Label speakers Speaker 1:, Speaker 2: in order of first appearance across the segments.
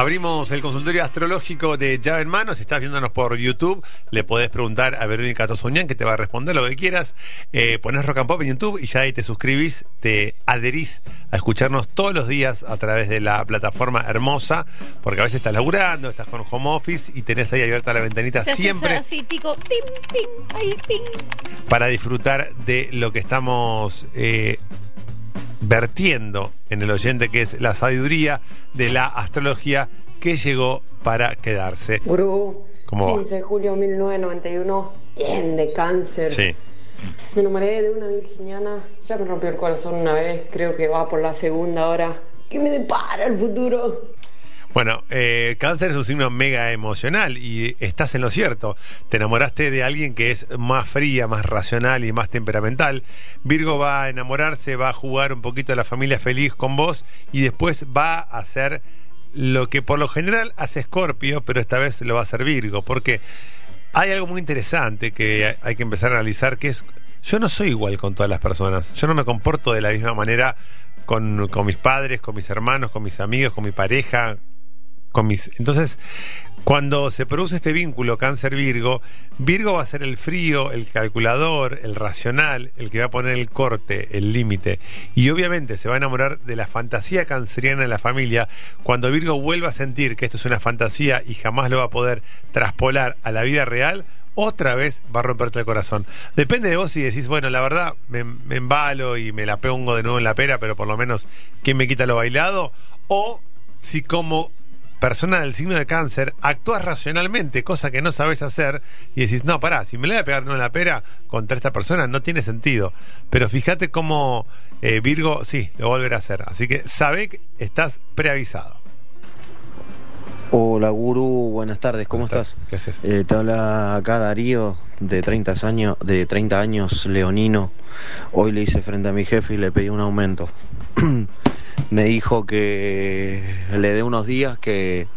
Speaker 1: Abrimos el consultorio astrológico de Llave en Mano. Si estás viéndonos por YouTube, le podés preguntar a Verónica Tosuñán que te va a responder lo que quieras. Eh, ponés Rock and Pop en YouTube y ya ahí te suscribís, te adherís a escucharnos todos los días a través de la plataforma hermosa, porque a veces estás laburando, estás con home office y tenés ahí abierta la ventanita siempre
Speaker 2: así, tim, ping, ahí, ping.
Speaker 1: para disfrutar de lo que estamos eh, vertiendo en el oyente, que es la sabiduría de la astrología que llegó para quedarse.
Speaker 3: Gurú,
Speaker 1: ¿Cómo va?
Speaker 3: 15 de julio de 1991, bien de cáncer.
Speaker 1: Sí.
Speaker 3: Me enamoré de una virginiana, ya me rompió el corazón una vez, creo que va por la segunda ahora. ¿Qué me depara el futuro?
Speaker 1: Bueno, eh, cáncer es un signo mega emocional y estás en lo cierto. Te enamoraste de alguien que es más fría, más racional y más temperamental. Virgo va a enamorarse, va a jugar un poquito a la familia feliz con vos y después va a hacer lo que por lo general hace Scorpio, pero esta vez lo va a hacer Virgo, porque hay algo muy interesante que hay que empezar a analizar, que es, yo no soy igual con todas las personas, yo no me comporto de la misma manera con, con mis padres, con mis hermanos, con mis amigos, con mi pareja, con mis... Entonces, cuando se produce este vínculo cáncer-Virgo, Virgo va a ser el frío, el calculador, el racional, el que va a poner el corte, el límite. Y obviamente se va a enamorar de la fantasía canceriana en la familia cuando Virgo vuelva a sentir que esto es una fantasía y jamás lo va a poder traspolar a la vida real. Otra vez va a romperte el corazón. Depende de vos si decís, bueno, la verdad, me, me embalo y me la pongo de nuevo en la pera, pero por lo menos, ¿quién me quita lo bailado? O si como persona del signo de cáncer, actúas racionalmente, cosa que no sabes hacer, y decís, no, pará, si me le voy a pegar no en la pera contra esta persona, no tiene sentido. Pero fíjate cómo eh, Virgo, sí, lo volverá a hacer. Así que sabe que estás preavisado.
Speaker 4: Hola Gurú, buenas tardes, ¿cómo
Speaker 1: ¿Cómo
Speaker 4: estás?
Speaker 1: ¿Qué haces?
Speaker 4: Eh, te habla acá Darío, de 30 años, de 30 años, leonino. Hoy le hice frente a mi jefe y le pedí un aumento. Me dijo que le dé unos días que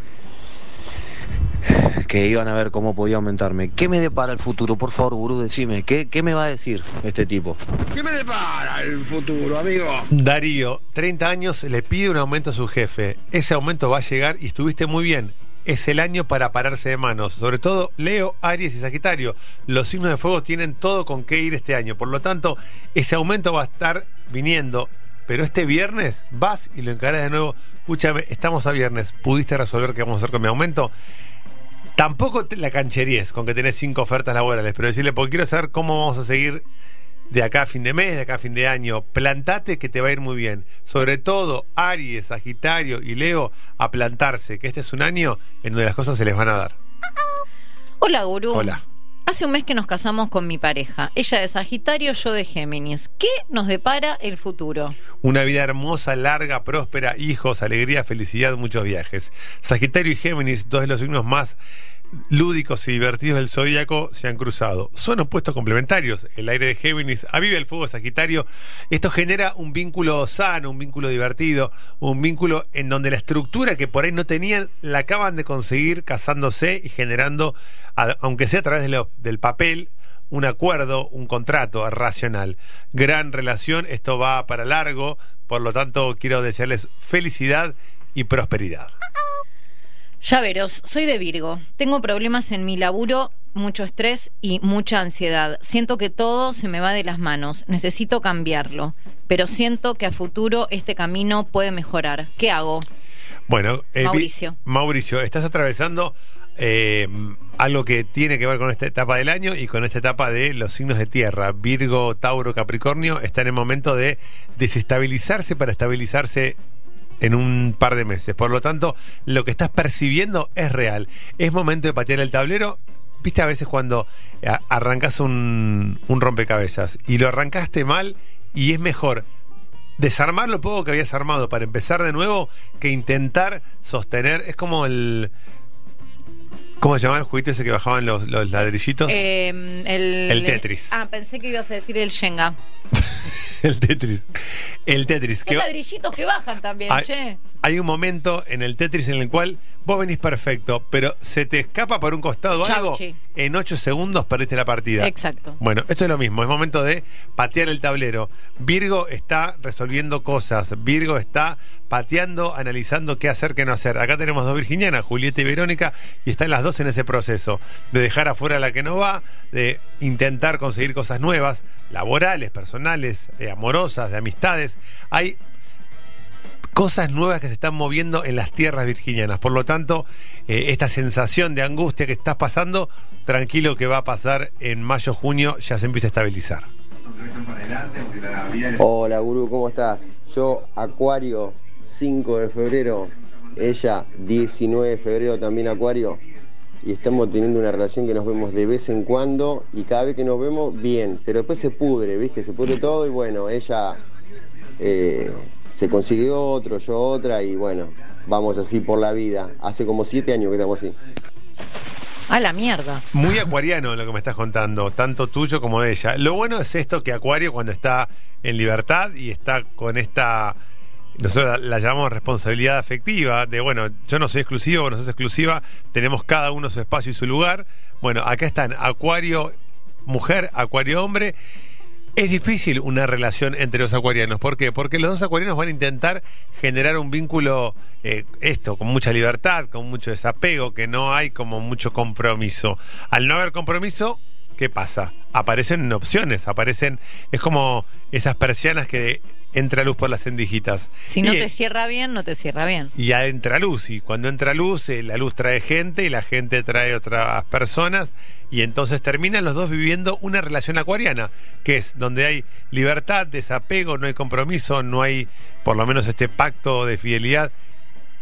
Speaker 4: que iban a ver cómo podía aumentarme. ¿Qué me depara el futuro? Por favor, Gurú, decime, ¿qué, qué me va a decir este tipo?
Speaker 5: ¿Qué me depara el futuro, amigo?
Speaker 1: Darío, 30 años, le pide un aumento a su jefe. Ese aumento va a llegar y estuviste muy bien. Es el año para pararse de manos. Sobre todo Leo, Aries y Sagitario. Los signos de fuego tienen todo con qué ir este año. Por lo tanto, ese aumento va a estar viniendo. Pero este viernes vas y lo encarás de nuevo. Escúchame, estamos a viernes. ¿Pudiste resolver qué vamos a hacer con mi aumento? Tampoco te la cancheríes con que tenés cinco ofertas laborales, pero decirle, porque quiero saber cómo vamos a seguir de acá a fin de mes, de acá a fin de año. Plantate que te va a ir muy bien. Sobre todo Aries, Sagitario y Leo a plantarse, que este es un año en donde las cosas se les van a dar.
Speaker 2: Hola, gurú.
Speaker 1: Hola.
Speaker 2: Hace un mes que nos casamos con mi pareja. Ella de Sagitario, yo de Géminis. ¿Qué nos depara el futuro?
Speaker 1: Una vida hermosa, larga, próspera, hijos, alegría, felicidad, muchos viajes. Sagitario y Géminis, dos de los signos más lúdicos y divertidos del zodíaco, se han cruzado. Son opuestos complementarios. El aire de Géminis aviva el fuego Sagitario. Esto genera un vínculo sano, un vínculo divertido, un vínculo en donde la estructura que por ahí no tenían la acaban de conseguir casándose y generando, aunque sea a través del papel, un acuerdo, un contrato racional. Gran relación, esto va para largo, por lo tanto quiero desearles felicidad y prosperidad.
Speaker 2: Llaveros, soy de Virgo. Tengo problemas en mi laburo, mucho estrés y mucha ansiedad. Siento que todo se me va de las manos. Necesito cambiarlo. Pero siento que a futuro este camino puede mejorar. ¿Qué hago?
Speaker 1: Bueno, eh,
Speaker 2: Mauricio.
Speaker 1: Mauricio, estás atravesando eh, algo que tiene que ver con esta etapa del año y con esta etapa de los signos de tierra. Virgo, Tauro, Capricornio está en el momento de desestabilizarse para estabilizarse en un par de meses. Por lo tanto, lo que estás percibiendo es real. Es momento de patear el tablero. Viste a veces cuando a- arrancas un, un rompecabezas y lo arrancaste mal y es mejor desarmar lo poco que habías armado para empezar de nuevo que intentar sostener. Es como el. ¿Cómo se llamaba el juguito ese que bajaban los, los ladrillitos?
Speaker 2: Eh, el,
Speaker 1: El Tetris.
Speaker 2: Ah, pensé que ibas a decir el Shenga.
Speaker 1: el Tetris. El Tetris.
Speaker 2: Son
Speaker 1: Que
Speaker 2: ladrillitos que bajan también,
Speaker 1: hay,
Speaker 2: che.
Speaker 1: hay un momento en el Tetris en el cual vos venís perfecto, pero se te escapa por un costado
Speaker 2: Chau,
Speaker 1: algo
Speaker 2: chi.
Speaker 1: en 8 segundos perdiste la partida.
Speaker 2: Exacto.
Speaker 1: Bueno, esto es lo mismo, es momento de patear el tablero. Virgo está resolviendo cosas, Virgo está pateando, analizando qué hacer, qué no hacer. Acá tenemos dos virginianas, Julieta y Verónica, y están las dos en ese proceso de dejar afuera a la que no va, de intentar conseguir cosas nuevas, laborales, personales, eh, amorosas, de amistades. Hay cosas nuevas que se están moviendo en las tierras virginianas. Por lo tanto, eh, esta sensación de angustia que estás pasando, tranquilo que va a pasar en mayo, junio, ya se empieza a estabilizar.
Speaker 6: Hola Guru, ¿cómo estás? Yo, Acuario, 5 de febrero, ella, 19 de febrero, también Acuario, y estamos teniendo una relación que nos vemos de vez en cuando, y cada vez que nos vemos, bien, pero después se pudre, ¿viste? Se pudre todo, y bueno, ella eh, se consiguió otro, yo otra, y bueno, vamos así por la vida. Hace como 7 años que estamos así.
Speaker 2: A la mierda.
Speaker 1: Muy acuariano lo que me estás contando, tanto tuyo como de ella. Lo bueno es esto que Acuario cuando está en libertad y está con esta, nosotros la, la llamamos responsabilidad afectiva, de bueno, yo no soy exclusivo, vos no sos exclusiva, tenemos cada uno su espacio y su lugar. Bueno, acá están Acuario mujer, Acuario hombre. Es difícil una relación entre los acuarianos. ¿Por qué? Porque los dos acuarianos van a intentar generar un vínculo, eh, esto, con mucha libertad, con mucho desapego, que no hay como mucho compromiso. Al no haber compromiso, ¿qué pasa? Aparecen opciones, aparecen, es como esas persianas que entra luz por las endijitas.
Speaker 2: Si no
Speaker 1: Y-
Speaker 2: te cierra bien, no te cierra bien.
Speaker 1: y ya entra luz. Y cuando entra luz, eh, la luz trae gente y la gente trae otras personas. Y entonces terminan los dos viviendo una relación acuariana, que es donde hay libertad, desapego, no hay compromiso, no hay por lo menos este pacto de fidelidad.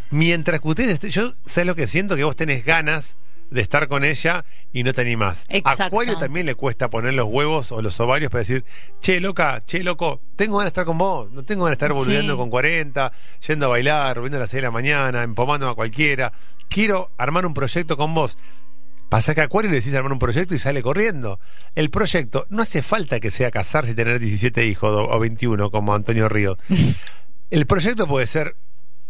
Speaker 1: Mientras que ustedes, yo sé lo que siento, que vos tenés ganas de estar con ella y no te animás.
Speaker 2: Exacto.
Speaker 1: Acuario también le cuesta poner los huevos o los ovarios para decir, che, loca, che, loco, tengo ganas de estar con vos, no tengo ganas de estar volviendo
Speaker 2: Sí.
Speaker 1: con 40, yendo a bailar, volviendo a las 6 de la mañana, empomándome a cualquiera. Quiero armar un proyecto con vos. Pasa que a Acuario le decís armar un proyecto y sale corriendo. El proyecto no hace falta que sea casarse y tener 17 hijos o o 21 como Antonio Ríos. El proyecto puede ser,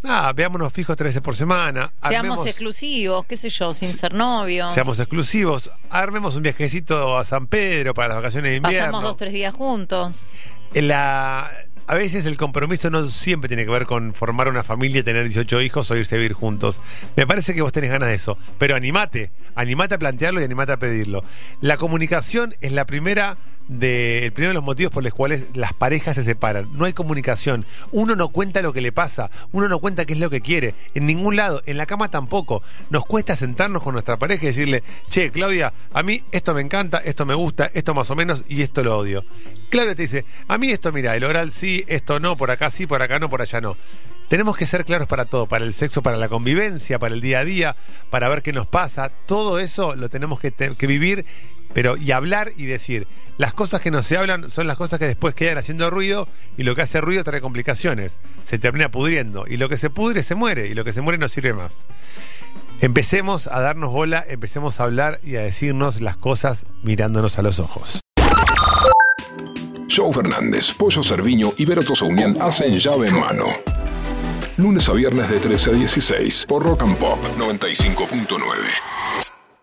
Speaker 1: ah, veámonos fijos tres veces por semana.
Speaker 2: Seamos
Speaker 1: armemos-
Speaker 2: exclusivos, qué sé yo, sin ser novios.
Speaker 1: Seamos exclusivos, armemos un viajecito a San Pedro para las vacaciones de invierno.
Speaker 2: Pasamos dos, tres días juntos.
Speaker 1: La- a veces el compromiso no siempre tiene que ver con formar una familia, tener 18 hijos o irse a vivir juntos. Me parece que vos tenés ganas de eso, pero animate, animate a plantearlo y animate a pedirlo. La comunicación es la primera de, el primero de los motivos por los cuales las parejas se separan. No hay comunicación. Uno no cuenta lo que le pasa, uno no cuenta qué es lo que quiere. En ningún lado, en la cama tampoco. Nos cuesta sentarnos con nuestra pareja y decirle, che, Claudia, a mí esto me encanta, esto me gusta, esto más o menos y esto lo odio. Claudia te dice, a mí esto, mira, el oral sí, esto no, por acá sí, por acá no, por allá no. Tenemos que ser claros para todo, para el sexo, para la convivencia, para el día a día, para ver qué nos pasa. Todo eso lo tenemos que, que vivir, pero y hablar y decir. Las cosas que no se hablan son las cosas que después quedan haciendo ruido y lo que hace ruido trae complicaciones. Se termina pudriendo y lo que se pudre se muere y lo que se muere no sirve más. Empecemos a darnos bola, empecemos a hablar y a decirnos las cosas mirándonos a los ojos.
Speaker 7: Joe Fernández, Pollo Cerviño y Vero Tosaunian hacen llave en mano. Lunes a viernes de 13 a 16 por Rock and Pop 95.9.